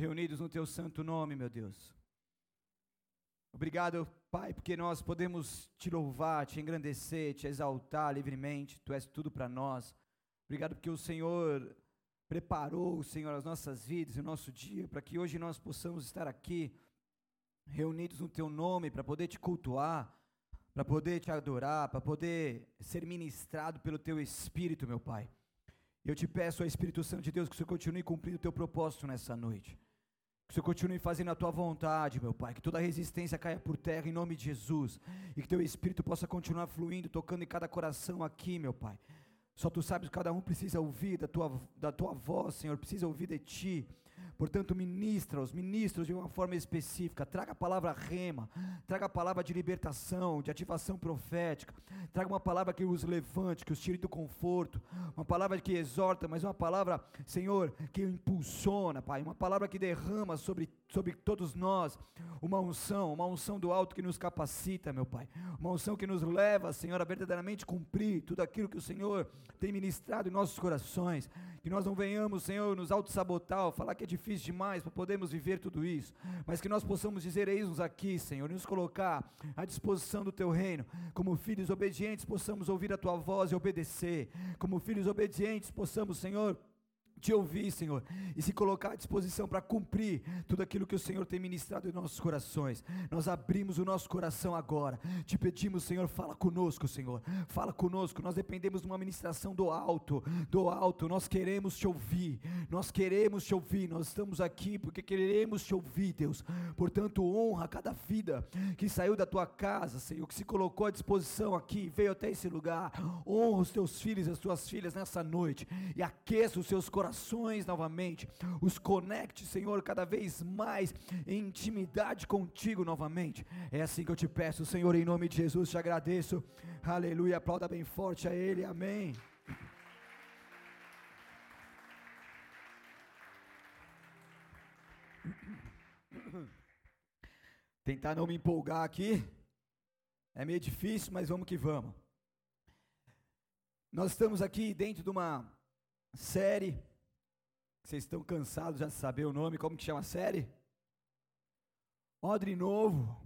reunidos no teu santo nome, meu Deus. Obrigado, Pai, porque nós podemos te louvar, te engrandecer, te exaltar livremente. Tu és tudo para nós. Obrigado porque o Senhor preparou, Senhor, as nossas vidas e o nosso dia para que hoje nós possamos estar aqui reunidos no teu nome para poder te cultuar, para poder te adorar, para poder ser ministrado pelo teu espírito, meu Pai. Eu te peço, ó Espírito Santo de Deus, que o Senhor continue cumprindo o teu propósito nessa noite. Que o Senhor continue fazendo a tua vontade, meu Pai. Que toda resistência caia por terra em nome de Jesus. E que teu Espírito possa continuar fluindo, tocando em cada coração aqui, meu Pai. Só tu sabes que cada um precisa ouvir da tua, da tua voz, Senhor, precisa ouvir de ti. Portanto, ministra-os, ministra-os de uma forma específica. Traga a palavra rema, traga a palavra de libertação, de ativação profética. Traga uma palavra que os levante, que os tire do conforto. Uma palavra que exorta, mas uma palavra, Senhor, que impulsiona, Pai. Uma palavra que derrama sobre, sobre todos nós. Uma unção, uma unção do alto que nos capacita, meu Pai. Uma unção que nos leva, Senhor, a verdadeiramente cumprir tudo aquilo que o Senhor tem ministrado em nossos corações. Que nós não venhamos, Senhor, nos auto-sabotar, falar que é difícil demais para podermos viver tudo isso, mas que nós possamos dizer: Eis-nos aqui, Senhor, e nos colocar à disposição do Teu reino, como filhos obedientes, possamos ouvir a Tua voz e obedecer, como filhos obedientes, possamos, Senhor, te ouvir, Senhor, e se colocar à disposição para cumprir tudo aquilo que o Senhor tem ministrado em nossos corações. Nós abrimos o nosso coração agora, te pedimos, Senhor, fala conosco, Senhor, fala conosco. Nós dependemos de uma ministração do alto, do alto. Nós queremos te ouvir, nós queremos te ouvir. Nós estamos aqui porque queremos te ouvir, Deus. Portanto, honra cada vida que saiu da tua casa, Senhor, que se colocou à disposição aqui, veio até esse lugar. Honra os teus filhos e as tuas filhas nessa noite e aqueça os seus corações novamente, os conecte, Senhor, cada vez mais em intimidade contigo novamente. É assim que eu te peço, Senhor, em nome de Jesus, te agradeço. Aleluia, aplauda bem forte a Ele, amém. Tentar não me empolgar aqui. É meio difícil, mas vamos que vamos. Nós estamos aqui dentro de uma série vocês estão cansados já de saber o nome, como que chama a série? Odre Novo.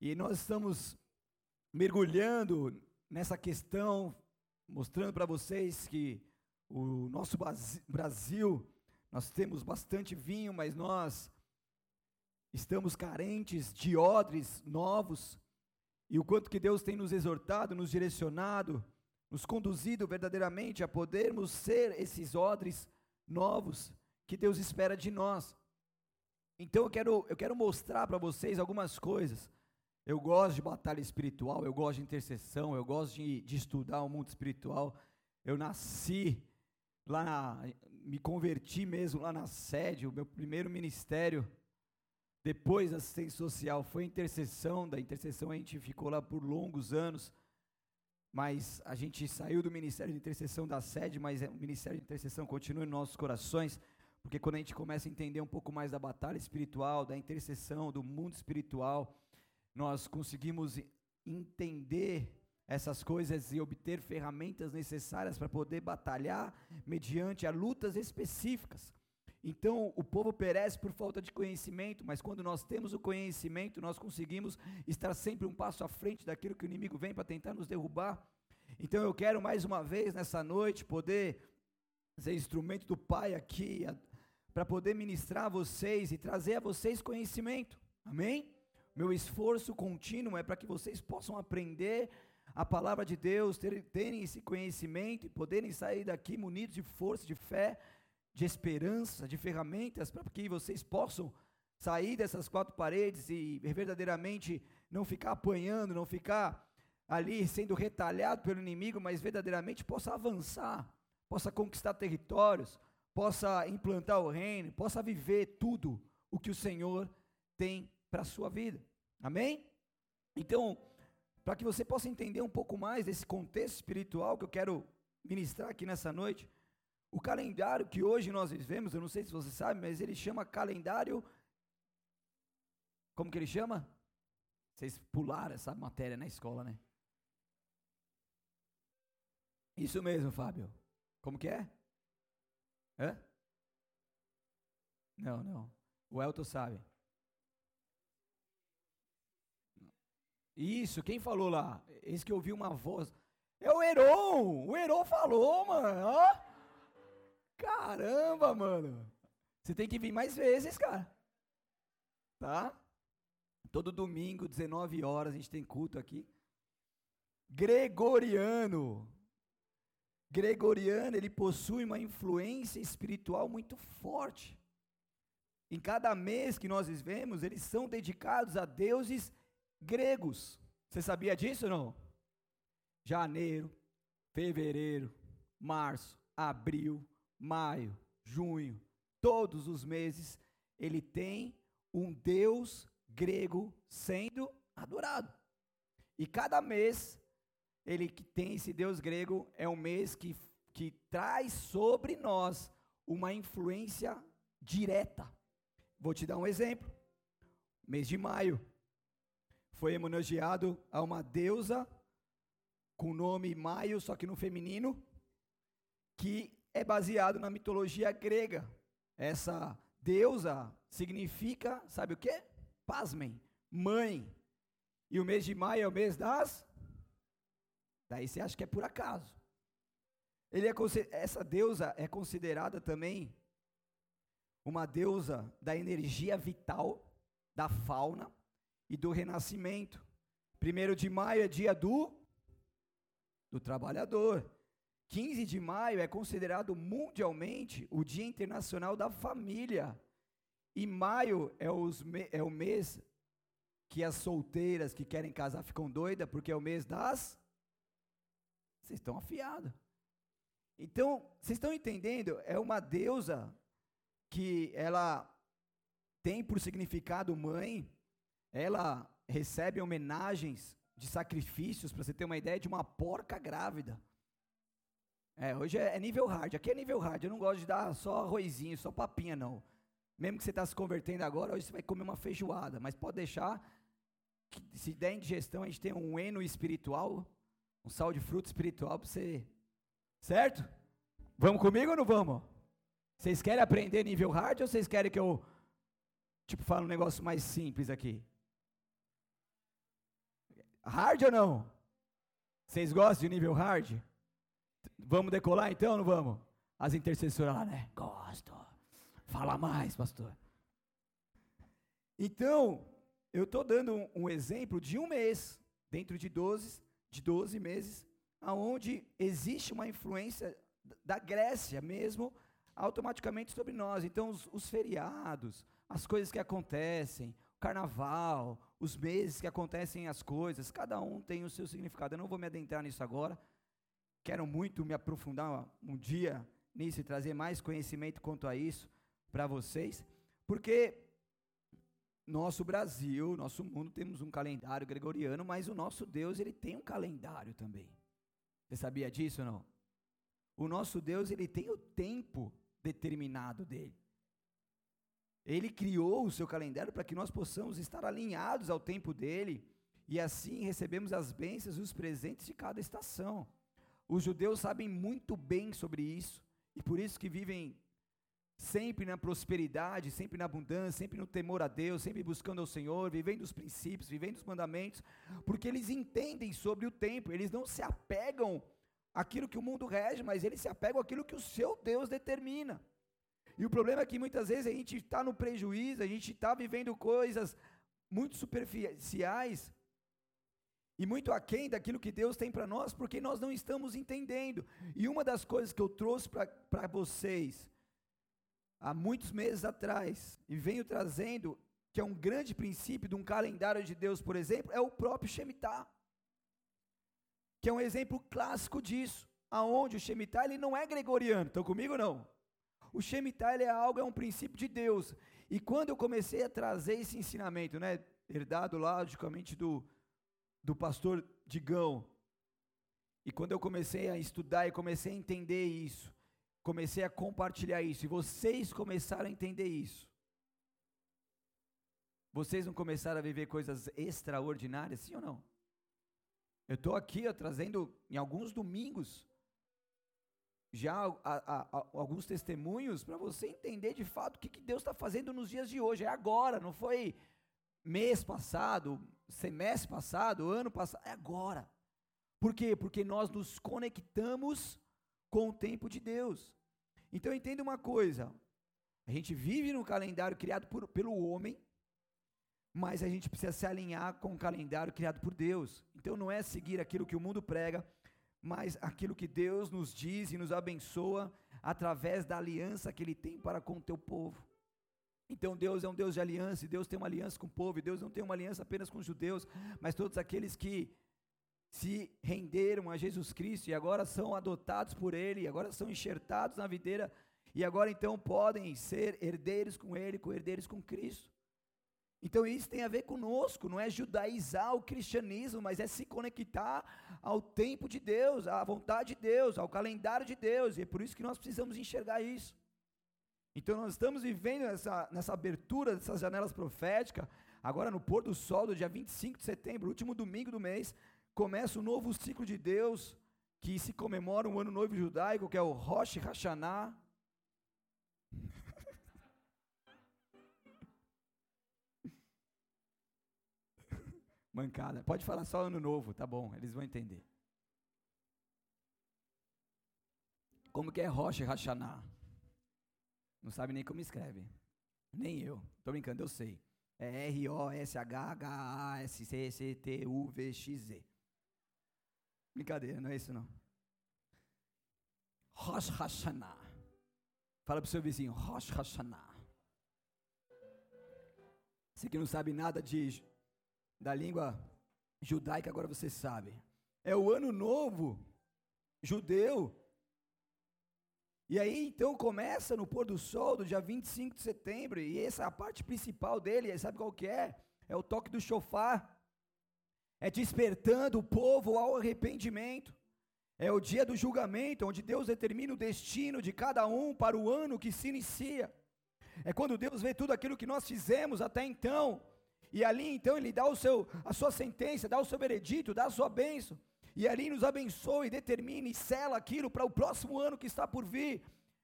E nós estamos mergulhando nessa questão, mostrando para vocês que o nosso Brasil, nós temos bastante vinho, mas nós estamos carentes de odres novos. E o quanto que Deus tem nos exortado, nos direcionado, nos conduzido verdadeiramente a podermos ser esses odres novos que Deus espera de nós. Então eu quero, eu quero mostrar para vocês algumas coisas. Eu gosto de batalha espiritual, eu gosto de intercessão, eu gosto de, de estudar o mundo espiritual. Eu nasci lá, na, me converti mesmo lá na sede, o meu primeiro ministério, depois da assistência social, foi intercessão. Da intercessão a gente ficou lá por longos anos mas a gente saiu do ministério de intercessão da sede, mas é, o ministério de intercessão continua em nossos corações, porque quando a gente começa a entender um pouco mais da batalha espiritual, da intercessão, do mundo espiritual, nós conseguimos entender essas coisas e obter ferramentas necessárias para poder batalhar mediante a lutas específicas. Então, o povo perece por falta de conhecimento, mas quando nós temos o conhecimento, nós conseguimos estar sempre um passo à frente daquilo que o inimigo vem para tentar nos derrubar. Então, eu quero mais uma vez nessa noite poder ser instrumento do Pai aqui, para poder ministrar a vocês e trazer a vocês conhecimento. Amém? Meu esforço contínuo é para que vocês possam aprender a palavra de Deus, terem, esse conhecimento e poderem sair daqui munidos de força, de fé de esperança, de ferramentas para que vocês possam sair dessas quatro paredes e verdadeiramente não ficar apanhando, não ficar ali sendo retalhado pelo inimigo, mas verdadeiramente possa avançar, possa conquistar territórios, possa implantar o reino, possa viver tudo o que o Senhor tem para a sua vida. Amém? Então, para que você possa entender um pouco mais desse contexto espiritual que eu quero ministrar aqui nessa noite, o calendário que hoje nós vivemos, eu não sei se você sabe, mas ele chama calendário. Como que ele chama? Vocês pularam essa matéria na escola, né? Isso mesmo, Fábio. Como que é? Hã? Não, não. O Elton sabe. Isso, quem falou lá? Esse que ouviu uma voz. É o Heron! O Heron falou, mano! Ó! Caramba, mano! Você tem que vir mais vezes, cara. Tá? Todo domingo, 19 horas, a gente tem culto aqui. Gregoriano. Gregoriano, ele possui uma influência espiritual muito forte. Em cada mês que nós vivemos, eles são dedicados a deuses gregos. Você sabia disso ou não? Janeiro, fevereiro, março, abril, maio, junho, todos os meses, ele tem um deus grego sendo adorado. E cada mês, ele que tem esse deus grego, é um mês que, que traz sobre nós uma influência direta. Vou te dar um exemplo. Mês de maio, foi homenageado a uma deusa com o nome Maio, só que no feminino, que é baseado na mitologia grega. Essa deusa significa, sabe o que? Pasmem, mãe. E o mês de maio é o mês das? Daí você acha que é por acaso. Ele é, essa deusa é considerada também uma deusa da energia vital, da fauna, e do renascimento. Primeiro de maio é dia do do trabalhador. 15 de maio é considerado mundialmente o Dia Internacional da Família. E maio é, os, é o mês que as solteiras que querem casar ficam doidas, porque é o mês das. Vocês estão afiados. Então, vocês estão entendendo? É uma deusa que ela tem por significado mãe, ela recebe homenagens de sacrifícios, para você ter uma ideia, de uma porca grávida. É, hoje é, é, nível hard. Aqui é nível hard. Eu não gosto de dar só arrozinho, só papinha, não. Mesmo que você está se convertendo agora, hoje você vai comer uma feijoada. Mas pode deixar que, se der indigestão, a gente tem um eno espiritual, um sal de fruto espiritual para você. Certo? Vamos comigo ou não vamos? Vocês querem aprender nível hard ou vocês querem que eu, tipo, fale um negócio mais simples aqui? Hard ou não? Vocês gostam de nível hard? Vamos decolar então não vamos? As intercessoras lá, né? Gosto. Fala mais, pastor. Então, eu estou dando um, um, exemplo de um mês, dentro de 12, de 12 meses, aonde existe uma influência da Grécia mesmo, automaticamente sobre nós. Então, os, os feriados, as coisas que acontecem, o carnaval, os meses que acontecem as coisas, cada um tem o seu significado. Eu não vou me adentrar nisso agora. Quero muito me aprofundar um dia nisso e trazer mais conhecimento quanto a isso para vocês, porque nosso Brasil, nosso mundo temos um calendário gregoriano, mas o nosso Deus, ele tem um calendário também. Você sabia disso ou não? O nosso Deus, ele tem o tempo determinado dele. Ele criou o seu calendário para que nós possamos estar alinhados ao tempo dele e assim recebemos as bênçãos e os presentes de cada estação. Os judeus sabem muito bem sobre isso e por isso que vivem sempre na prosperidade, sempre na abundância, sempre no temor a Deus, sempre buscando ao Senhor, vivendo os princípios, vivendo os mandamentos, porque eles entendem sobre o tempo, eles não se apegam àquilo que o mundo rege, mas eles se apegam àquilo que o seu Deus determina. E o problema é que muitas vezes a gente está no prejuízo, a gente está vivendo coisas muito superficiais e muito aquém daquilo que Deus tem para nós, porque nós não estamos entendendo. E uma das coisas que eu trouxe para vocês há muitos meses atrás, e venho trazendo, que é um grande princípio de um calendário de Deus, por exemplo, é o próprio Shemitah. Que é um exemplo clássico disso, aonde o Shemitah ele não é gregoriano. Estão comigo não? O Shemitah é algo, é um princípio de Deus. E quando eu comecei a trazer esse ensinamento, né, herdado logicamente do, do pastor Digão, e quando eu comecei a estudar e comecei a entender isso, comecei a compartilhar isso, e vocês começaram a entender isso, vocês não começaram a viver coisas extraordinárias, sim ou não? Eu estou aqui trazendo em alguns domingos já a, a, alguns testemunhos para você entender de fato o que, que Deus está fazendo nos dias de hoje. É agora, não foi mês passado, semestre passado, ano passado, é agora. Por quê? Porque nós nos conectamos com o tempo de Deus. Então entenda uma coisa: a gente vive num calendário criado por, pelo homem, mas a gente precisa se alinhar com o calendário criado por Deus. Então não é seguir aquilo que o mundo prega, mas aquilo que Deus nos diz e nos abençoa através da aliança que Ele tem para com o teu povo. Então Deus é um Deus de aliança, e Deus tem uma aliança com o povo, e Deus não tem uma aliança apenas com os judeus, mas todos aqueles que se renderam a Jesus Cristo e agora são adotados por Ele, e agora são enxertados na videira, e agora então podem ser herdeiros com Ele, co-herdeiros com Cristo. Então isso tem a ver conosco, não é judaizar o cristianismo, mas é se conectar ao tempo de Deus, à vontade de Deus, ao calendário de Deus, e é por isso que nós precisamos enxergar isso. Então nós estamos vivendo nessa, nessa abertura dessas janelas proféticas, agora no pôr do sol do dia 25 de setembro, último domingo do mês, começa o novo ciclo de Deus, que se comemora um ano novo judaico, que é o Rosh Hashanah. Mancada. Pode falar só ano novo, tá bom, eles vão entender. Como que é Rosh Hashanah? Não sabe nem como escreve. Nem eu. Tô brincando, eu sei. É R-O-S-H-H-A-S-C-C-T-U-V-X-Z. Brincadeira, não é isso não. Rosh Hashanah. Fala pro seu vizinho, Rosh Hashanah. Você que não sabe nada de da língua judaica, agora você sabe. É o ano novo judeu. E aí então começa no pôr do sol do dia 25 de setembro, e essa é a parte principal dele, sabe qual que é? É o toque do chofar. É despertando o povo ao arrependimento. É o dia do julgamento, onde Deus determina o destino de cada um para o ano que se inicia. É quando Deus vê tudo aquilo que nós fizemos até então e ali então ele dá o seu, a sua sentença, dá o seu veredito, dá a sua bênção. E ali nos abençoa e determina e sela aquilo para o próximo ano que está por vir.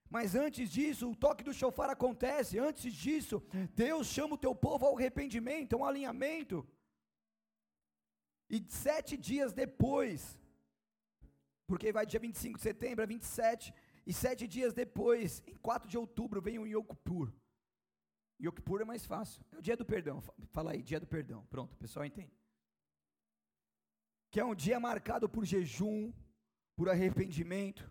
Mas antes disso, o toque do chofar acontece. Antes disso, Deus chama o teu povo ao arrependimento, a um alinhamento. E sete dias depois, porque vai dia 25 de setembro a 27, e sete dias depois, em 4 de outubro, vem o Yom Kippur. Yom Kippur é mais fácil. É o dia do perdão. Fala aí, dia do perdão. Pronto, o pessoal entende. Que é um dia marcado por jejum, por arrependimento.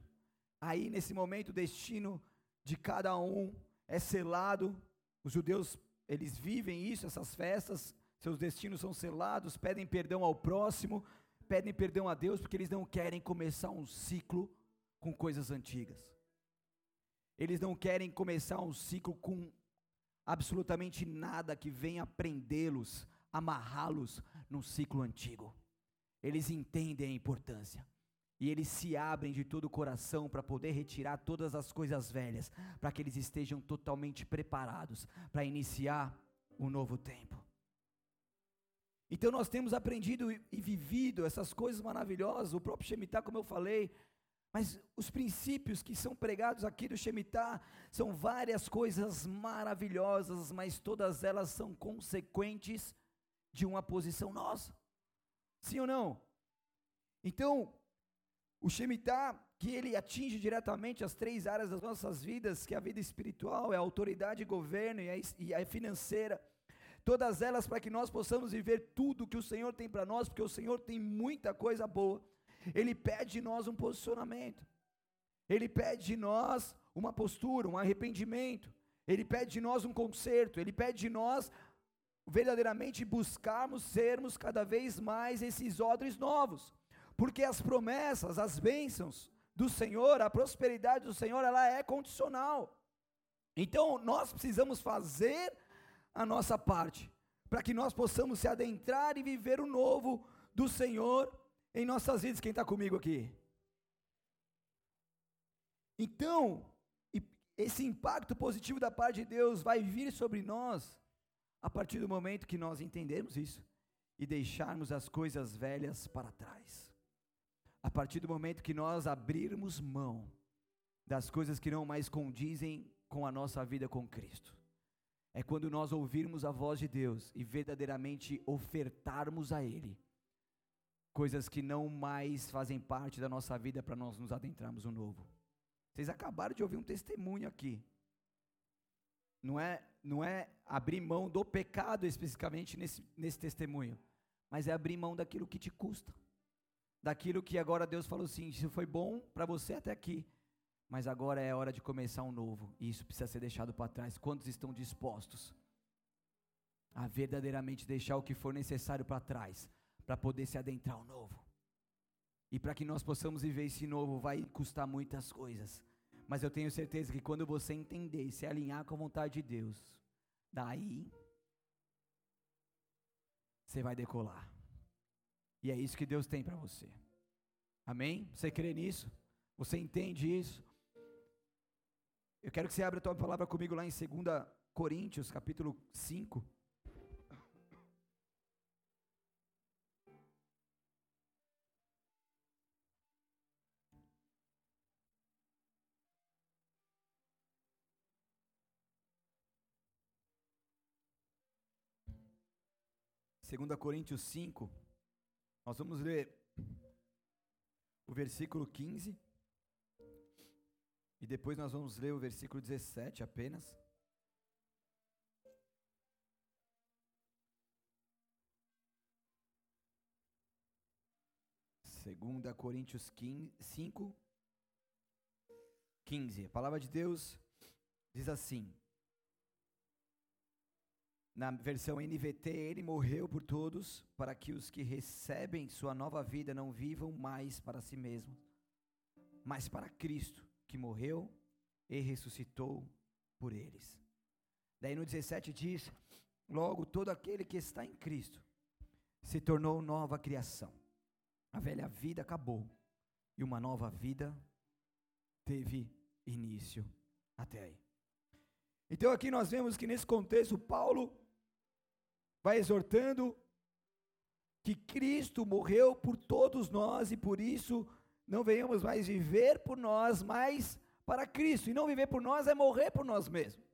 Aí, nesse momento, o destino de cada um é selado. Os judeus, eles vivem isso, essas festas. Seus destinos são selados, pedem perdão ao próximo, pedem perdão a Deus, porque eles não querem começar um ciclo com coisas antigas. Eles não querem começar um ciclo com absolutamente nada que venha prendê-los, amarrá-los num ciclo antigo. Eles entendem a importância. E eles se abrem de todo o coração para poder retirar todas as coisas velhas, para que eles estejam totalmente preparados para iniciar um novo tempo. Então nós temos aprendido e vivido essas coisas maravilhosas. O próprio Shemitah, como eu falei, mas os princípios que são pregados aqui do Shemitah são várias coisas maravilhosas, mas todas elas são consequentes de uma posição nossa. Sim ou não? Então, o Shemitah, que ele atinge diretamente as três áreas das nossas vidas, que é a vida espiritual, é a autoridade, governo e a, e a financeira, todas elas para que nós possamos viver tudo que o Senhor tem para nós, porque o Senhor tem muita coisa boa. Ele pede de nós um posicionamento. Ele pede de nós uma postura, um arrependimento. Ele pede de nós um conserto. Ele pede de nós verdadeiramente buscarmos sermos cada vez mais esses odres novos. Porque as promessas, as bênçãos do Senhor, a prosperidade do Senhor, ela é condicional. Então, nós precisamos fazer a nossa parte, para que nós possamos se adentrar e viver o novo do Senhor em nossas vidas. Quem está comigo aqui? Então, esse impacto positivo da parte de Deus vai vir sobre nós a partir do momento que nós entendermos isso e deixarmos as coisas velhas para trás. A partir do momento que nós abrirmos mão das coisas que não mais condizem com a nossa vida com Cristo. É quando nós ouvirmos a voz de Deus e verdadeiramente ofertarmos a Ele coisas que não mais fazem parte da nossa vida para nós nos adentrarmos no novo. Vocês acabaram de ouvir um testemunho aqui. Não é, não é abrir mão do pecado especificamente nesse, nesse testemunho, mas é abrir mão daquilo que te custa. Daquilo que agora Deus falou assim: isso foi bom para você até aqui, mas agora é hora de começar um novo, e isso precisa ser deixado para trás. Quantos estão dispostos a verdadeiramente deixar o que for necessário para trás, para poder se adentrar ao novo? E para que nós possamos viver esse novo, vai custar muitas coisas, mas eu tenho certeza que quando você entender e se alinhar com a vontade de Deus, daí você vai decolar. E é isso que Deus tem para você. Amém? Você crê nisso? Você entende isso? Eu quero que você abra a tua palavra comigo lá em 2 Coríntios, capítulo 5. Segunda Coríntios 5, nós vamos ler o versículo 15. E depois nós vamos ler o versículo 17 apenas. Segunda Coríntios 5, 15. A palavra de Deus diz assim: Na versão NVT, ele morreu por todos, para que os que recebem sua nova vida não vivam mais para si mesmos, mas para Cristo que morreu e ressuscitou por eles. Daí no 17 diz: Logo todo aquele que está em Cristo se tornou nova criação. A velha vida acabou e uma nova vida teve início até aí. Então aqui nós vemos que nesse contexto Paulo vai exortando que Cristo morreu por todos nós e por isso não venhamos mais viver por nós, mas para Cristo. E não viver por nós é morrer por nós mesmos.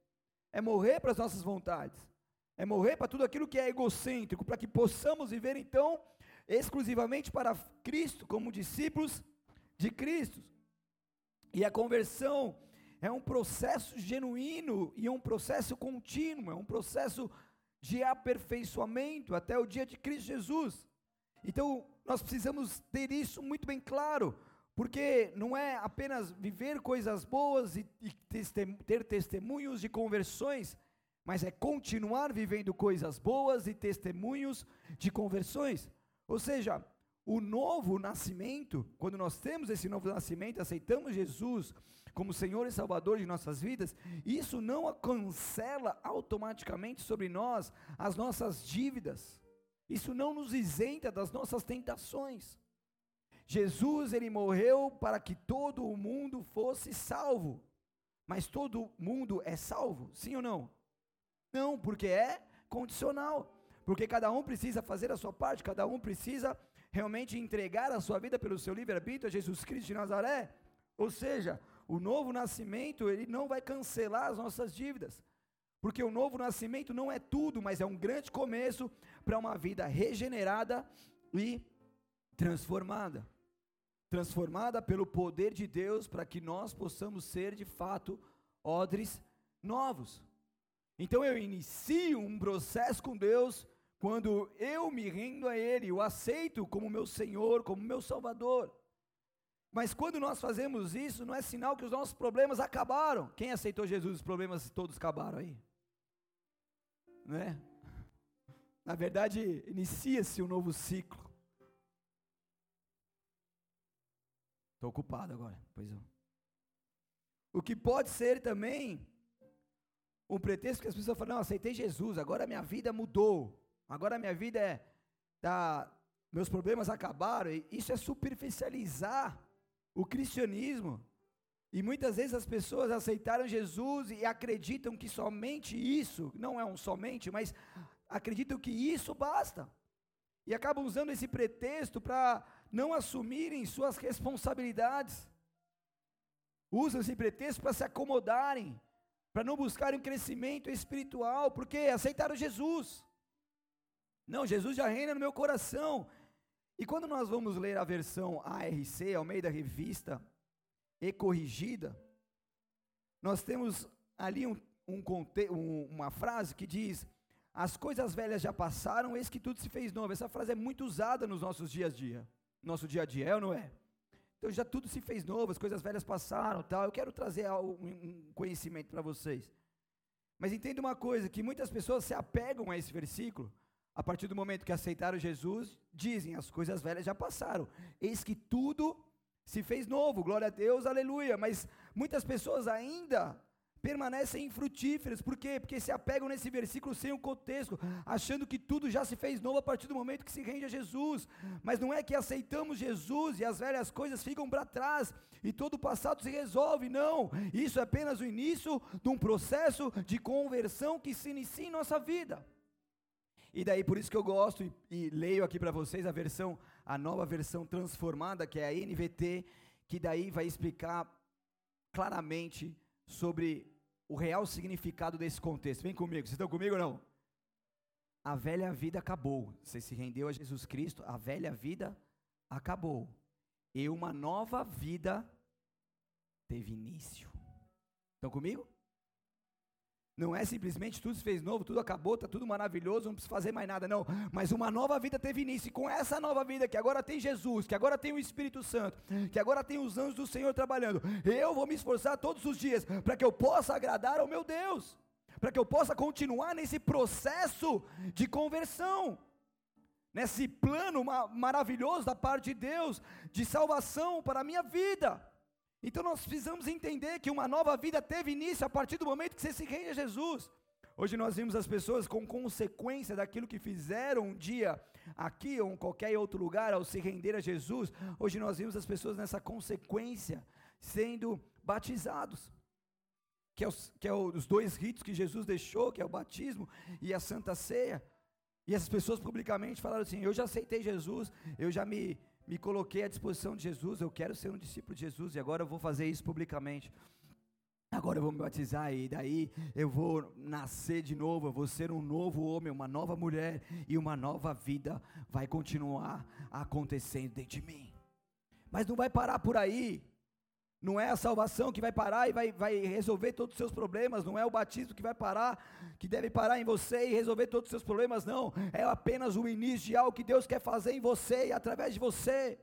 É morrer para as nossas vontades. É morrer para tudo aquilo que é egocêntrico, para que possamos viver então exclusivamente para Cristo, como discípulos de Cristo. E a conversão é um processo genuíno e um processo contínuo, é um processo de aperfeiçoamento até o dia de Cristo Jesus. Então, nós precisamos ter isso muito bem claro, porque não é apenas viver coisas boas e, e ter testemunhos de conversões, mas é continuar vivendo coisas boas e testemunhos de conversões. Ou seja, o novo nascimento, quando nós temos esse novo nascimento, aceitamos Jesus como Senhor e Salvador de nossas vidas, isso não cancela automaticamente sobre nós as nossas dívidas. Isso não nos isenta das nossas tentações. Jesus, ele morreu para que todo o mundo fosse salvo. Mas todo mundo é salvo? Sim ou não? Não, porque é condicional. Porque cada um precisa fazer a sua parte, cada um precisa realmente entregar a sua vida pelo seu livre-arbítrio a Jesus Cristo de Nazaré. Ou seja, o novo nascimento, ele não vai cancelar as nossas dívidas. Porque o novo nascimento não é tudo, mas é um grande começo para uma vida regenerada e transformada. Transformada pelo poder de Deus para que nós possamos ser de fato odres novos. Então eu inicio um processo com Deus quando eu me rendo a Ele, o aceito como meu Senhor, como meu Salvador. Mas quando nós fazemos isso, não é sinal que os nossos problemas acabaram. Quem aceitou Jesus, os problemas todos acabaram aí? Né? Na verdade, inicia-se um novo ciclo. Estou ocupado agora, pois não. O que pode ser também um pretexto que as pessoas falam, não, aceitei Jesus, agora minha vida mudou, agora minha vida é, tá, meus problemas acabaram, isso é superficializar o cristianismo. E muitas vezes as pessoas aceitaram Jesus e acreditam que somente isso, não é um somente, mas acreditam que isso basta. E acabam usando esse pretexto para não assumirem suas responsabilidades. usam esse pretexto para se acomodarem, para não buscarem crescimento espiritual, porque aceitaram Jesus. Não, Jesus já reina no meu coração. E quando nós vamos ler a versão ARC, ao meio da revista e corrigida, nós temos ali um, um, um, uma frase que diz: As coisas velhas já passaram, eis que tudo se fez novo. Essa frase é muito usada nos nossos dias a dia. Nosso dia a dia, é ou não é? Então já tudo se fez novo, as coisas velhas passaram, tal. Eu quero trazer um conhecimento para vocês. Mas entenda uma coisa, que muitas pessoas se apegam a esse versículo, a partir do momento que aceitaram Jesus, dizem, as coisas velhas já passaram. Eis que tudo se fez novo, glória a Deus, aleluia. Mas muitas pessoas ainda permanecem infrutíferas, por quê? Porque se apegam nesse versículo sem o contexto, achando que tudo já se fez novo a partir do momento que se rende a Jesus. Mas não é que aceitamos Jesus e as velhas coisas ficam para trás e todo o passado se resolve, não. Isso é apenas o início de um processo de conversão que se inicia em nossa vida. E daí por isso que eu gosto e, e leio aqui para vocês a versão, a nova versão transformada, que é a NVT, que daí vai explicar claramente sobre o real significado desse contexto. Vem comigo, vocês estão comigo ou não? A velha vida acabou. Você se rendeu a Jesus Cristo, a velha vida acabou. E uma nova vida teve início. Estão comigo? Não é simplesmente tudo se fez novo, tudo acabou, está tudo maravilhoso, não precisa fazer mais nada, não. Mas uma nova vida teve início, e com essa nova vida, que agora tem Jesus, que agora tem o Espírito Santo, que agora tem os anjos do Senhor trabalhando, eu vou me esforçar todos os dias para que eu possa agradar ao meu Deus, para que eu possa continuar nesse processo de conversão, nesse plano maravilhoso da parte de Deus, de salvação para a minha vida. Então nós precisamos entender que uma nova vida teve início a partir do momento que você se rende a Jesus. Hoje nós vimos as pessoas com consequência daquilo que fizeram um dia aqui ou em qualquer outro lugar ao se render a Jesus. Hoje nós vimos as pessoas nessa consequência sendo batizados. Que é, os, que é os dois ritos que Jesus deixou, que é o batismo e a santa ceia. E essas pessoas publicamente falaram assim: Eu já aceitei Jesus, eu já me me coloquei à disposição de Jesus, eu quero ser um discípulo de Jesus e agora eu vou fazer isso publicamente. Agora eu vou me batizar e daí eu vou nascer de novo, eu vou ser um novo homem, uma nova mulher e uma nova vida vai continuar acontecendo dentro de mim. Mas não vai parar por aí. Não é a salvação que vai parar e vai, vai resolver todos os seus problemas, não é o batismo que vai parar, que deve parar em você e resolver todos os seus problemas, não. É apenas o início de algo que Deus quer fazer em você e através de você.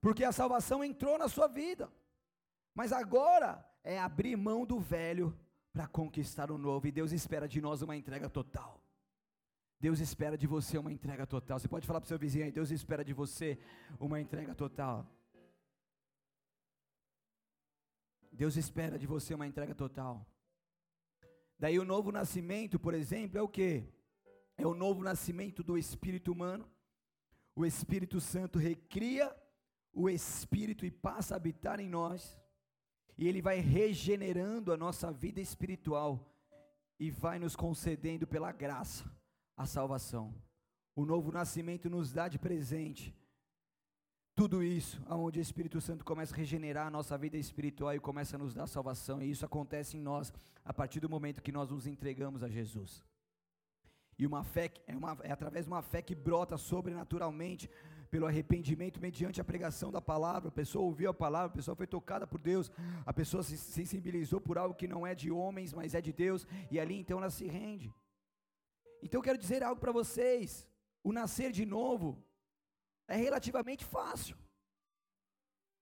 Porque a salvação entrou na sua vida, mas agora é abrir mão do velho para conquistar o novo, e Deus espera de nós uma entrega total. Deus espera de você uma entrega total. Você pode falar para o seu vizinho aí, Deus espera de você uma entrega total. Deus espera de você uma entrega total. Daí o novo nascimento, por exemplo, é o que? É o novo nascimento do espírito humano. O Espírito Santo recria o espírito e passa a habitar em nós. E ele vai regenerando a nossa vida espiritual e vai nos concedendo pela graça a salvação. O novo nascimento nos dá de presente tudo isso, aonde o Espírito Santo começa a regenerar a nossa vida espiritual e começa a nos dar salvação, e isso acontece em nós a partir do momento que nós nos entregamos a Jesus. E uma fé é, uma, é através de uma fé que brota sobrenaturalmente pelo arrependimento mediante a pregação da palavra. A pessoa ouviu a palavra, a pessoa foi tocada por Deus, a pessoa se sensibilizou por algo que não é de homens, mas é de Deus, e ali então ela se rende. Então eu quero dizer algo para vocês: o nascer de novo é relativamente fácil.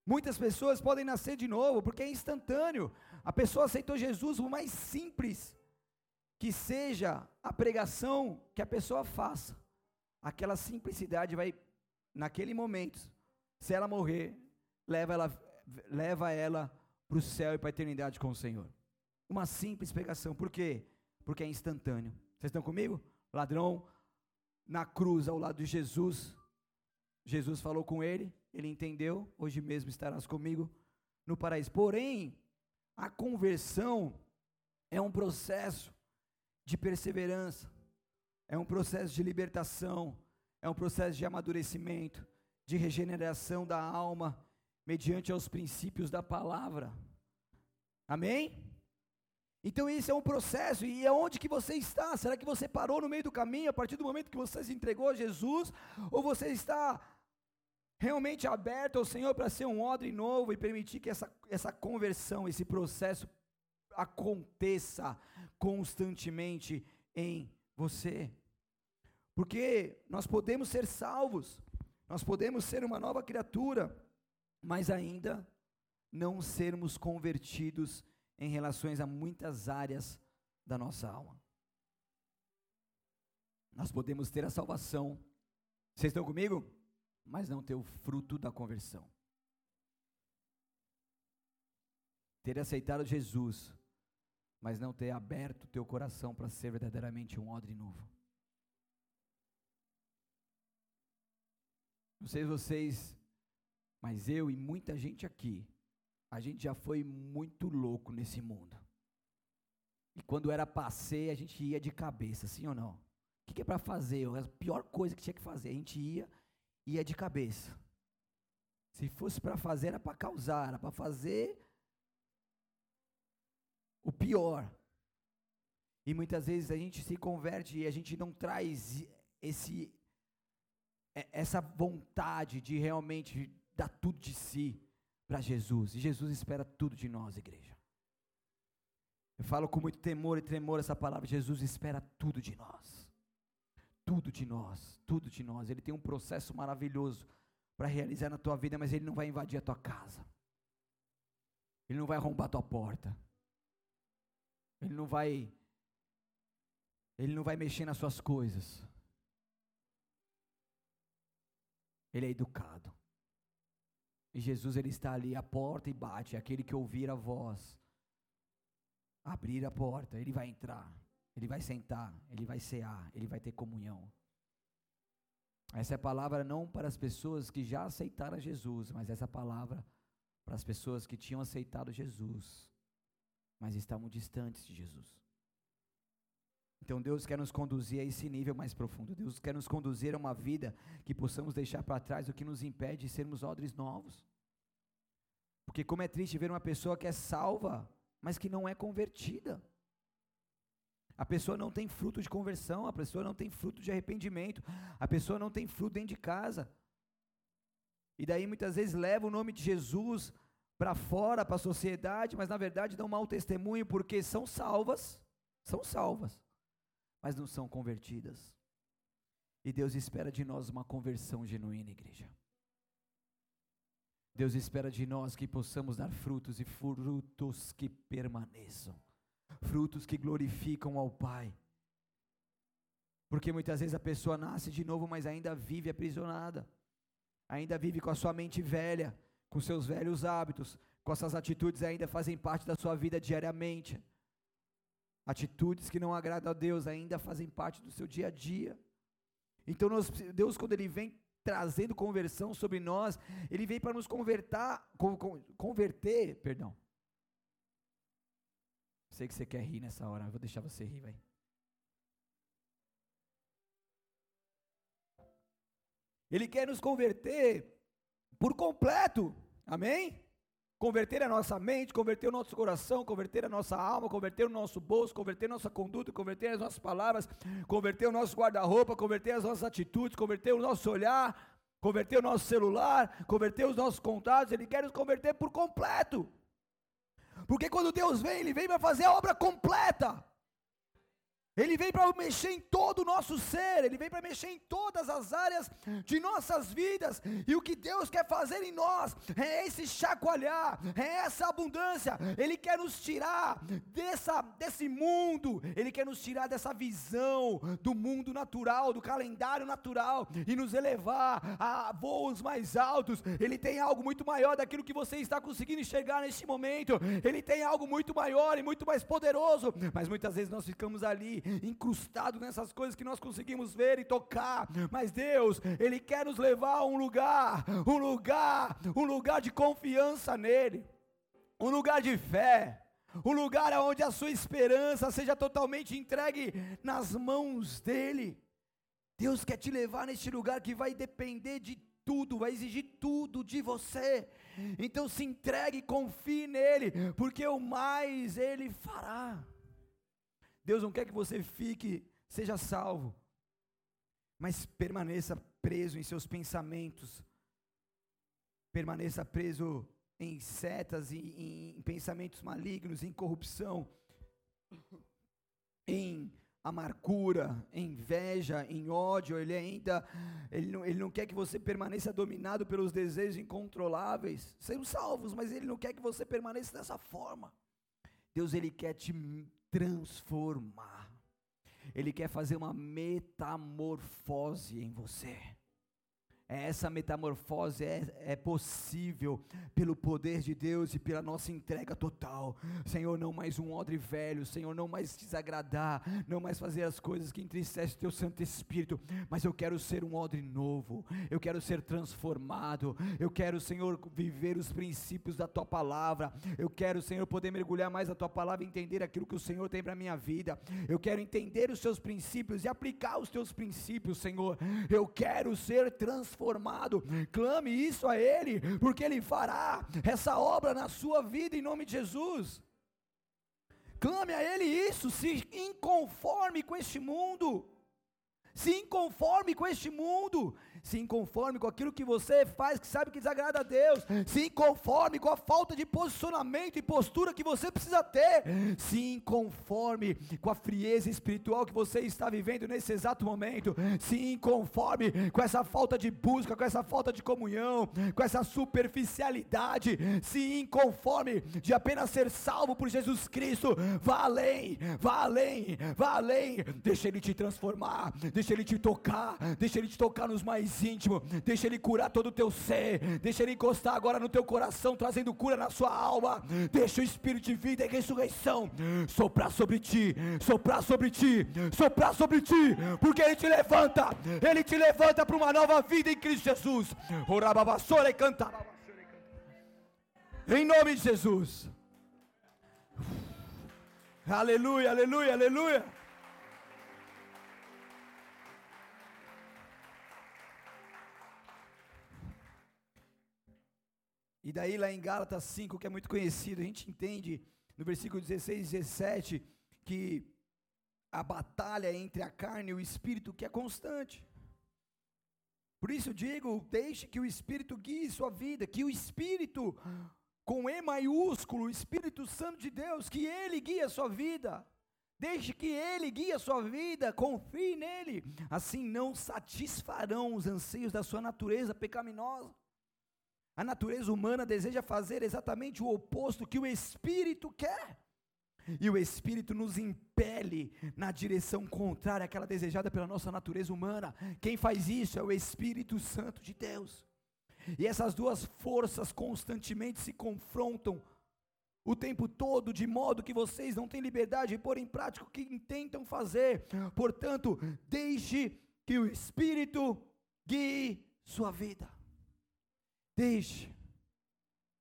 Muitas pessoas podem nascer de novo porque é instantâneo. A pessoa aceitou Jesus, o mais simples que seja a pregação que a pessoa faça, aquela simplicidade vai, naquele momento, se ela morrer, leva ela, leva ela para o céu e para a eternidade com o Senhor. Uma simples pregação, por quê? Porque é instantâneo. Vocês estão comigo? Ladrão na cruz ao lado de Jesus, Jesus falou com ele, ele entendeu, hoje mesmo estarás comigo no paraíso. Porém, a conversão é um processo de perseverança, é um processo de libertação, é um processo de amadurecimento, de regeneração da alma mediante aos princípios da palavra. Amém? Então esse é um processo, e é onde que você está? Será que você parou no meio do caminho a partir do momento que você se entregou a Jesus? Ou você está realmente aberto ao Senhor para ser um odre novo e permitir que essa, essa conversão, esse processo aconteça constantemente em você? Porque nós podemos ser salvos, nós podemos ser uma nova criatura, mas ainda não sermos convertidos em relações a muitas áreas da nossa alma. Nós podemos ter a salvação, vocês estão comigo? Mas não ter o fruto da conversão. Ter aceitado Jesus, mas não ter aberto o teu coração para ser verdadeiramente um odre novo. Não sei vocês, mas eu e muita gente aqui, a gente já foi muito louco nesse mundo. E quando era passeio, a gente ia de cabeça, sim ou não? O que, é para fazer? A pior coisa que tinha que fazer, a gente ia, ia de cabeça. Se fosse para fazer, era para causar, era para fazer o pior. E muitas vezes a gente se converte e a gente não traz esse é, essa vontade de realmente dar tudo de si para Jesus. E Jesus espera tudo de nós, igreja. Eu falo com muito temor e tremor essa palavra. Jesus espera tudo de nós. Tudo de nós, tudo de nós. Ele tem um processo maravilhoso para realizar na tua vida, mas ele não vai invadir a tua casa. Ele não vai arrombar a tua porta. Ele não vai ele não vai mexer nas suas coisas. Ele é educado. E Jesus ele está ali à porta e bate, aquele que ouvir a voz, abrir a porta, ele vai entrar, ele vai sentar, ele vai cear, ele vai ter comunhão. Essa é a palavra não para as pessoas que já aceitaram Jesus, mas essa palavra para as pessoas que tinham aceitado Jesus, mas estavam distantes de Jesus. Então Deus quer nos conduzir a esse nível mais profundo. Deus quer nos conduzir a uma vida que possamos deixar para trás o que nos impede de sermos odres novos. Porque como é triste ver uma pessoa que é salva, mas que não é convertida. A pessoa não tem fruto de conversão, a pessoa não tem fruto de arrependimento, a pessoa não tem fruto dentro de casa. E daí muitas vezes leva o nome de Jesus para fora, para a sociedade, mas na verdade dão mau testemunho porque são salvas, são salvas, mas não são convertidas. E Deus espera de nós uma conversão genuína, igreja. Deus espera de nós que possamos dar frutos e frutos que permaneçam, frutos que glorificam ao Pai. Porque muitas vezes a pessoa nasce de novo, mas ainda vive aprisionada, ainda vive com a sua mente velha, com seus velhos hábitos, com essas atitudes ainda fazem parte da sua vida diariamente. Atitudes que não agradam a Deus ainda fazem parte do seu dia a dia. Então, Deus, quando Ele vem trazendo conversão sobre nós, Ele vem para nos convertar, converter, perdão. Sei que você quer rir nessa hora, vou deixar você rir, vai. Ele quer nos converter por completo, amém? Converter a nossa mente, converter o nosso coração, converter a nossa alma, converter o nosso bolso, converter a nossa conduta, converter as nossas palavras, converter o nosso guarda-roupa, converter as nossas atitudes, converter o nosso olhar, converter o nosso celular, converter os nossos contatos, Ele quer nos converter por completo. Porque quando Deus vem, Ele vem para fazer a obra completa. Ele vem para mexer em todo o nosso ser, Ele vem para mexer em todas as áreas de nossas vidas, e o que Deus quer fazer em nós é esse chacoalhar, é essa abundância. Ele quer nos tirar dessa, desse mundo, Ele quer nos tirar dessa visão do mundo natural, do calendário natural, e nos elevar a voos mais altos. Ele tem algo muito maior daquilo que você está conseguindo enxergar neste momento, Ele tem algo muito maior e muito mais poderoso, mas muitas vezes nós ficamos ali incrustado nessas coisas que nós conseguimos ver e tocar, mas Deus, Ele quer nos levar a um lugar, um lugar, um lugar de confiança nele, um lugar de fé, um lugar onde a sua esperança seja totalmente entregue nas mãos dEle. Deus quer te levar neste lugar que vai depender de tudo, vai exigir tudo de você. Então se entregue, confie nele, porque o mais ele fará. Deus não quer que você fique, seja salvo, mas permaneça preso em seus pensamentos, permaneça preso em setas, em, em pensamentos malignos, em corrupção, em amargura, em inveja, em ódio, ele ainda, ele não, ele não quer que você permaneça dominado pelos desejos incontroláveis, sejam salvos, mas ele não quer que você permaneça dessa forma. Deus, ele quer te transformar, ele quer fazer uma metamorfose em você. Essa metamorfose é, é, possível pelo poder de Deus e pela nossa entrega total. Senhor, não mais um odre velho, Senhor, não mais desagradar, não mais fazer as coisas que entristecem o teu Santo Espírito, mas eu quero ser um odre novo, eu quero ser transformado, eu quero, Senhor, viver os princípios da tua palavra, eu quero, Senhor, poder mergulhar mais na tua palavra e entender aquilo que o Senhor tem para minha vida, eu quero entender os seus princípios e aplicar os teus princípios, Senhor, eu quero ser transformado transformado. Clame isso a Ele, porque Ele fará essa obra na sua vida em nome de Jesus. Clame a Ele isso, se inconforme com este mundo, se inconforme com este mundo, se inconforme com aquilo que você faz que sabe que desagrada a Deus, se inconforme com a falta de posicionamento e postura que você precisa ter, se inconforme com a frieza espiritual que você está vivendo nesse exato momento, se inconforme com essa falta de busca, com essa falta de comunhão, com essa superficialidade, se inconforme de apenas ser salvo por Jesus Cristo, vá além, vá além, vá além, deixa Ele te transformar, deixa Ele te tocar, deixa Ele te tocar nos mais íntimo, deixa Ele curar todo o teu ser, deixa Ele encostar agora no teu coração, trazendo cura na sua alma, deixa o Espírito de vida e ressurreição soprar sobre ti, soprar sobre ti, soprar sobre ti, porque Ele te levanta, Ele te levanta para uma nova vida em Cristo Jesus. e canta. Em nome de Jesus. Aleluia, aleluia, aleluia. E daí lá em Gálatas 5, que é muito conhecido, a gente entende no versículo 16 e 17 que a batalha entre a carne e o espírito que é constante. Por isso digo, deixe que o espírito guie sua vida, que o espírito com E maiúsculo, o Espírito Santo de Deus, que ele guie a sua vida. Deixe que Ele guie a sua vida, confie nele. Assim não satisfarão os anseios da sua natureza pecaminosa. A natureza humana deseja fazer exatamente o oposto que o Espírito quer. E o Espírito nos impele na direção contrária àquela desejada pela nossa natureza humana. Quem faz isso é o Espírito Santo de Deus. E essas duas forças constantemente se confrontam o tempo todo, de modo que vocês não têm liberdade de pôr em prática o que intentam fazer. Portanto, deixe que o Espírito guie sua vida. Deixe.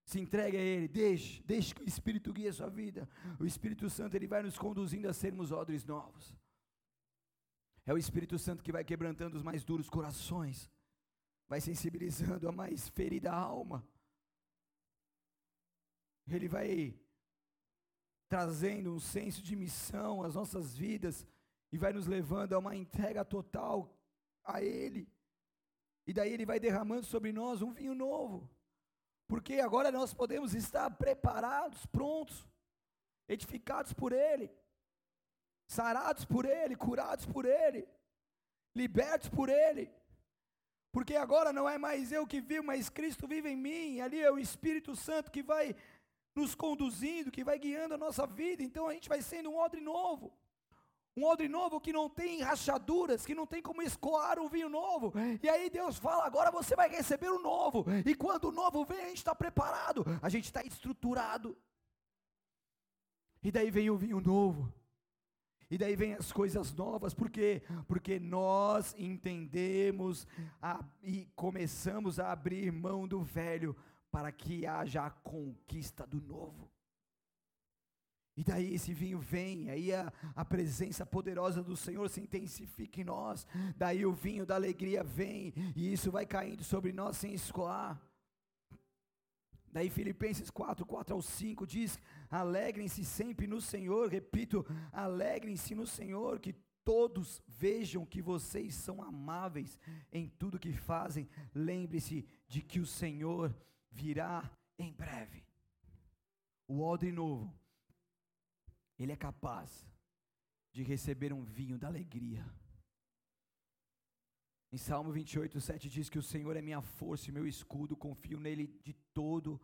Se entregue a Ele, deixe, deixe que o Espírito guie a sua vida. O Espírito Santo ele vai nos conduzindo a sermos odres novos. É o Espírito Santo que vai quebrantando os mais duros corações, vai sensibilizando a mais ferida alma. Ele vai trazendo um senso de missão às nossas vidas e vai nos levando a uma entrega total a Ele. E daí ele vai derramando sobre nós um vinho novo. Porque agora nós podemos estar preparados, prontos, edificados por ele, sarados por ele, curados por ele, libertos por ele. Porque agora não é mais eu que vivo, mas Cristo vive em mim. Ali é o Espírito Santo que vai nos conduzindo, que vai guiando a nossa vida. Então a gente vai sendo um odre novo. Um odre novo que não tem rachaduras, que não tem como escoar o vinho novo. E aí Deus fala: agora você vai receber o novo. E quando o novo vem, a gente está preparado, a gente está estruturado. E daí vem o vinho novo. E daí vem as coisas novas, por quê? Porque nós entendemos a, e começamos a abrir mão do velho para que haja a conquista do novo. E daí esse vinho vem, aí a, a presença poderosa do Senhor se intensifica em nós. Daí o vinho da alegria vem, e isso vai caindo sobre nós sem escoar. Daí Filipenses 4, 4 ao 5 diz: Alegrem-se sempre no Senhor, repito, alegrem-se no Senhor, que todos vejam que vocês são amáveis em tudo que fazem. Lembre-se de que o Senhor virá em breve. O odre novo ele é capaz de receber um vinho da alegria. Em Salmo 28, 7 diz que o Senhor é minha força e meu escudo, confio nele de todo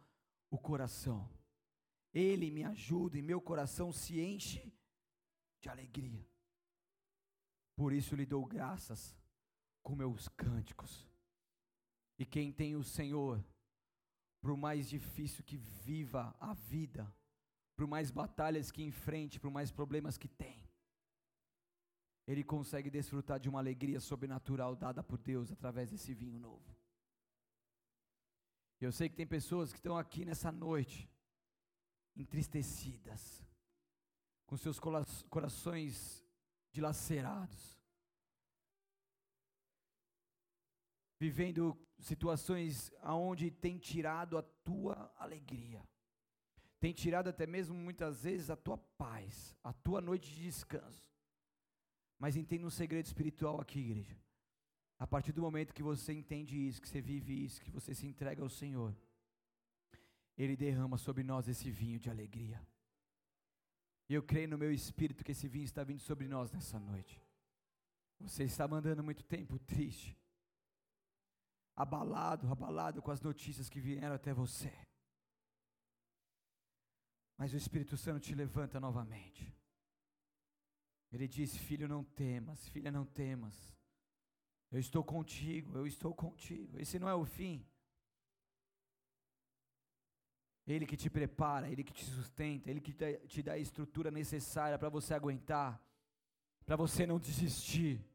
o coração. Ele me ajuda e meu coração se enche de alegria. Por isso lhe dou graças com meus cânticos. E quem tem o Senhor, por mais difícil que viva a vida, por mais batalhas que enfrente, por mais problemas que tem, ele consegue desfrutar de uma alegria sobrenatural dada por Deus através desse vinho novo. Eu sei que tem pessoas que estão aqui nessa noite, entristecidas, com seus corações dilacerados, vivendo situações aonde tem tirado a tua alegria tem tirado até mesmo muitas vezes a tua paz, a tua noite de descanso. Mas entenda um segredo espiritual aqui, igreja. A partir do momento que você entende isso, que você vive isso, que você se entrega ao Senhor, Ele derrama sobre nós esse vinho de alegria. E eu creio no meu espírito que esse vinho está vindo sobre nós nessa noite. Você está mandando muito tempo triste, abalado, abalado com as notícias que vieram até você. Mas o Espírito Santo te levanta novamente. Ele diz: Filho, não temas, filha, não temas. Eu estou contigo, eu estou contigo. Esse não é o fim. Ele que te prepara, Ele que te sustenta, Ele que te dá a estrutura necessária para você aguentar, para você não desistir.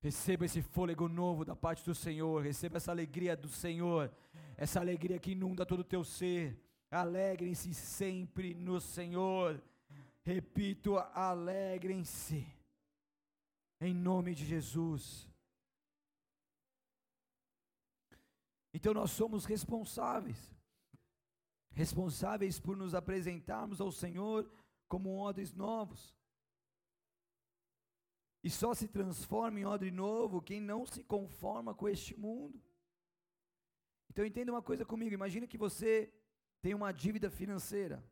Receba esse fôlego novo da parte do Senhor, receba essa alegria do Senhor, essa alegria que inunda todo o teu ser. Alegrem-se sempre no Senhor. Repito, alegrem-se. Em nome de Jesus. Então nós somos responsáveis. Responsáveis por nos apresentarmos ao Senhor como odres novos. E só se transforma em odre novo quem não se conforma com este mundo. Então entenda uma coisa comigo, imagina que você tem uma dívida financeira.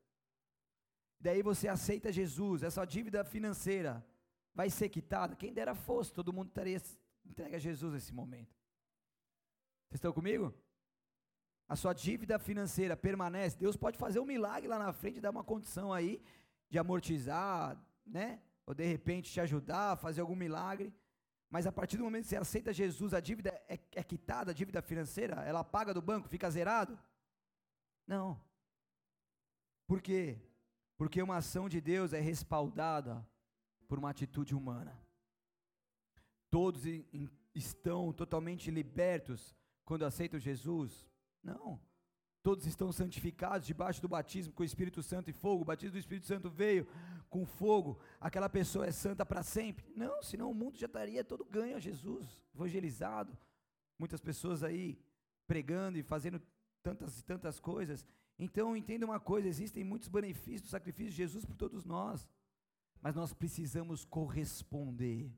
Daí você aceita Jesus, essa dívida financeira vai ser quitada. Quem dera fosse, todo mundo estaria entregue a Jesus nesse momento. Vocês estão comigo? A sua dívida financeira permanece. Deus pode fazer um milagre lá na frente, dar uma condição aí de amortizar, né? Ou de repente te ajudar, fazer algum milagre. Mas a partir do momento que você aceita Jesus, a dívida é, é quitada, a dívida financeira, ela paga do banco, fica zerado. Não. Por quê? Porque uma ação de Deus é respaldada por uma atitude humana. Todos estão totalmente libertos quando aceitam Jesus? Não. Todos estão santificados debaixo do batismo com o Espírito Santo e fogo. O batismo do Espírito Santo veio com fogo. Aquela pessoa é santa para sempre? Não, senão o mundo já estaria todo ganho a Jesus, evangelizado. Muitas pessoas aí pregando e fazendo tantas e tantas coisas. Então entenda uma coisa: existem muitos benefícios do sacrifício de Jesus por todos nós, mas nós precisamos corresponder.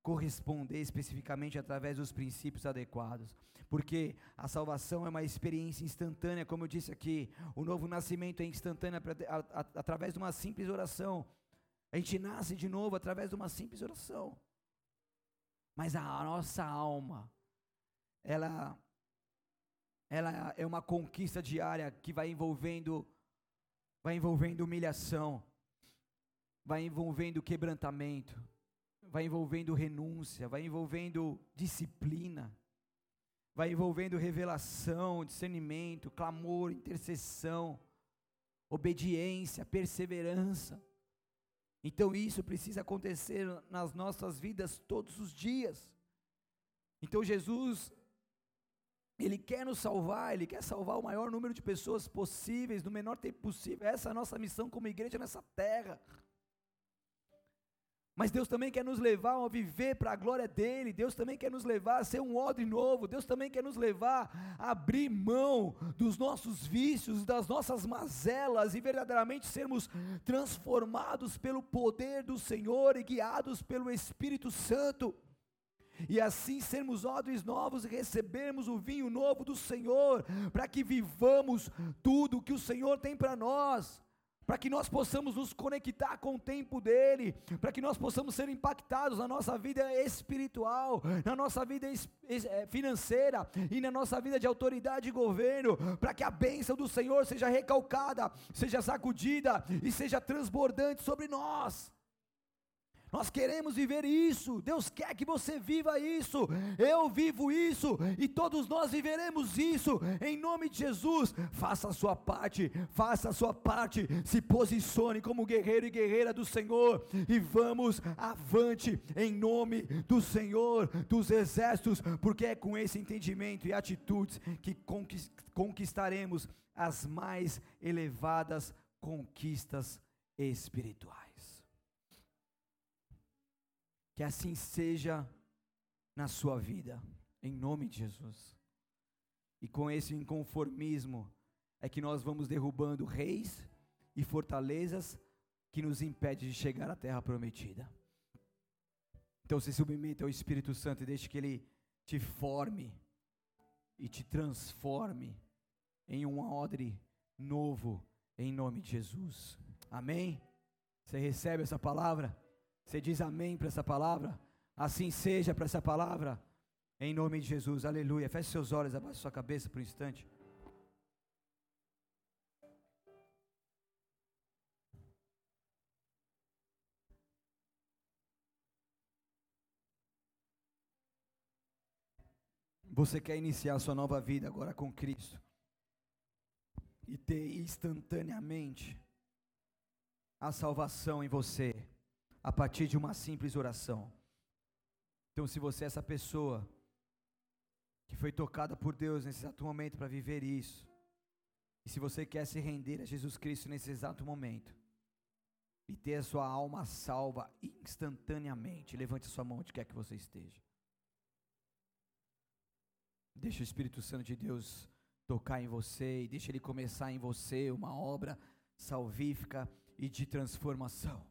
Corresponder especificamente através dos princípios adequados, porque a salvação é uma experiência instantânea, como eu disse aqui, o novo nascimento é instantâneo através de uma simples oração. A gente nasce de novo através de uma simples oração. Mas a nossa alma, ela ela é uma conquista diária que vai envolvendo vai envolvendo humilhação, vai envolvendo quebrantamento, vai envolvendo renúncia, vai envolvendo disciplina, vai envolvendo revelação, discernimento, clamor, intercessão, obediência, perseverança. Então isso precisa acontecer nas nossas vidas todos os dias. Então Jesus Ele quer nos salvar, Ele quer salvar o maior número de pessoas possíveis, no menor tempo possível. Essa é a nossa missão como igreja nessa terra. Mas Deus também quer nos levar a viver para a glória dEle, Deus também quer nos levar a ser um odre novo, Deus também quer nos levar a abrir mão dos nossos vícios, das nossas mazelas e verdadeiramente sermos transformados pelo poder do Senhor e guiados pelo Espírito Santo e assim sermos odres novos e recebermos o vinho novo do Senhor, para que vivamos tudo que o Senhor tem para nós, para que nós possamos nos conectar com o tempo dEle, para que nós possamos ser impactados na nossa vida espiritual, na nossa vida eh, financeira e na nossa vida de autoridade e governo, para que a bênção do Senhor seja recalcada, seja sacudida e seja transbordante sobre nós. Nós queremos viver isso. Deus quer que você viva isso. Eu vivo isso e todos nós viveremos isso. Em nome de Jesus, faça a sua parte, faça a sua parte. Se posicione como guerreiro e guerreira do Senhor e vamos avante em nome do Senhor dos exércitos, porque é com esse entendimento e atitudes que conquistaremos as mais elevadas conquistas espirituais. Que assim seja na sua vida, em nome de Jesus. E com esse inconformismo é que nós vamos derrubando reis e fortalezas que nos impedem de chegar à terra prometida. Então se submeta ao Espírito Santo e deixe que ele te forme e te transforme em um odre novo em nome de Jesus. Amém? Você recebe essa palavra? Você diz amém para essa palavra? Assim seja para essa palavra. Em nome de Jesus, aleluia. Feche seus olhos, abaixe sua cabeça por um instante. Você quer iniciar sua nova vida agora com Cristo e ter instantaneamente a salvação em você a partir de uma simples oração. Então, se você é essa pessoa que foi tocada por Deus nesse exato momento para viver isso, e se você quer se render a Jesus Cristo nesse exato momento, e ter a sua alma salva instantaneamente, levante a sua mão onde quer que você esteja. Deixa o Espírito Santo de Deus tocar em você e deixa ele começar em você uma obra salvífica e de transformação.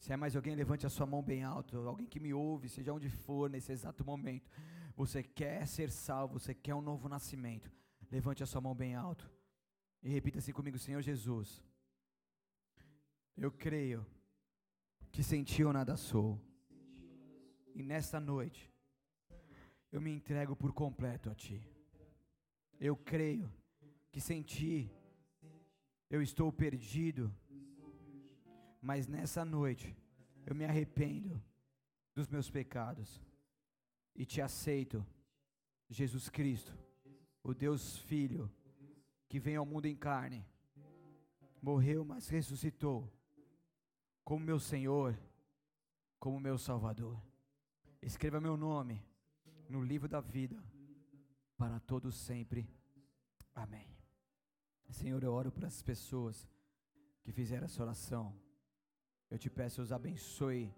Se é mais alguém, levante a sua mão bem alto. Alguém que me ouve, seja onde for, nesse exato momento. Você quer ser salvo, você quer um novo nascimento. Levante a sua mão bem alto. E repita assim comigo, Senhor Jesus. Eu creio que senti eu nada sou. E nesta noite, eu me entrego por completo a Ti. Eu creio que sem Ti, eu estou perdido mas nessa noite, eu me arrependo dos meus pecados e te aceito, Jesus Cristo, o Deus Filho, que veio ao mundo em carne, morreu, mas ressuscitou, como meu Senhor, como meu Salvador. Escreva meu nome no livro da vida, para todos sempre. Amém. Senhor, eu oro por essas pessoas que fizeram essa oração. Eu te peço, os abençoe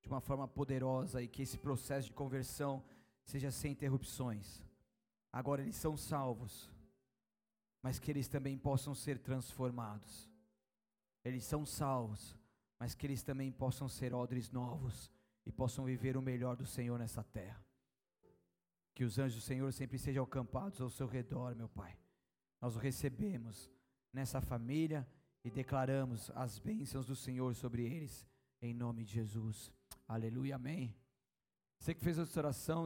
de uma forma poderosa e que esse processo de conversão seja sem interrupções. Agora eles são salvos, mas que eles também possam ser transformados. Eles são salvos, mas que eles também possam ser odres novos e possam viver o melhor do Senhor nessa terra. Que os anjos do Senhor sempre sejam acampados ao seu redor, meu Pai. Nós o recebemos nessa família e declaramos as bênçãos do Senhor sobre eles, em nome de Jesus. Aleluia, amém. Você que fez essa oração,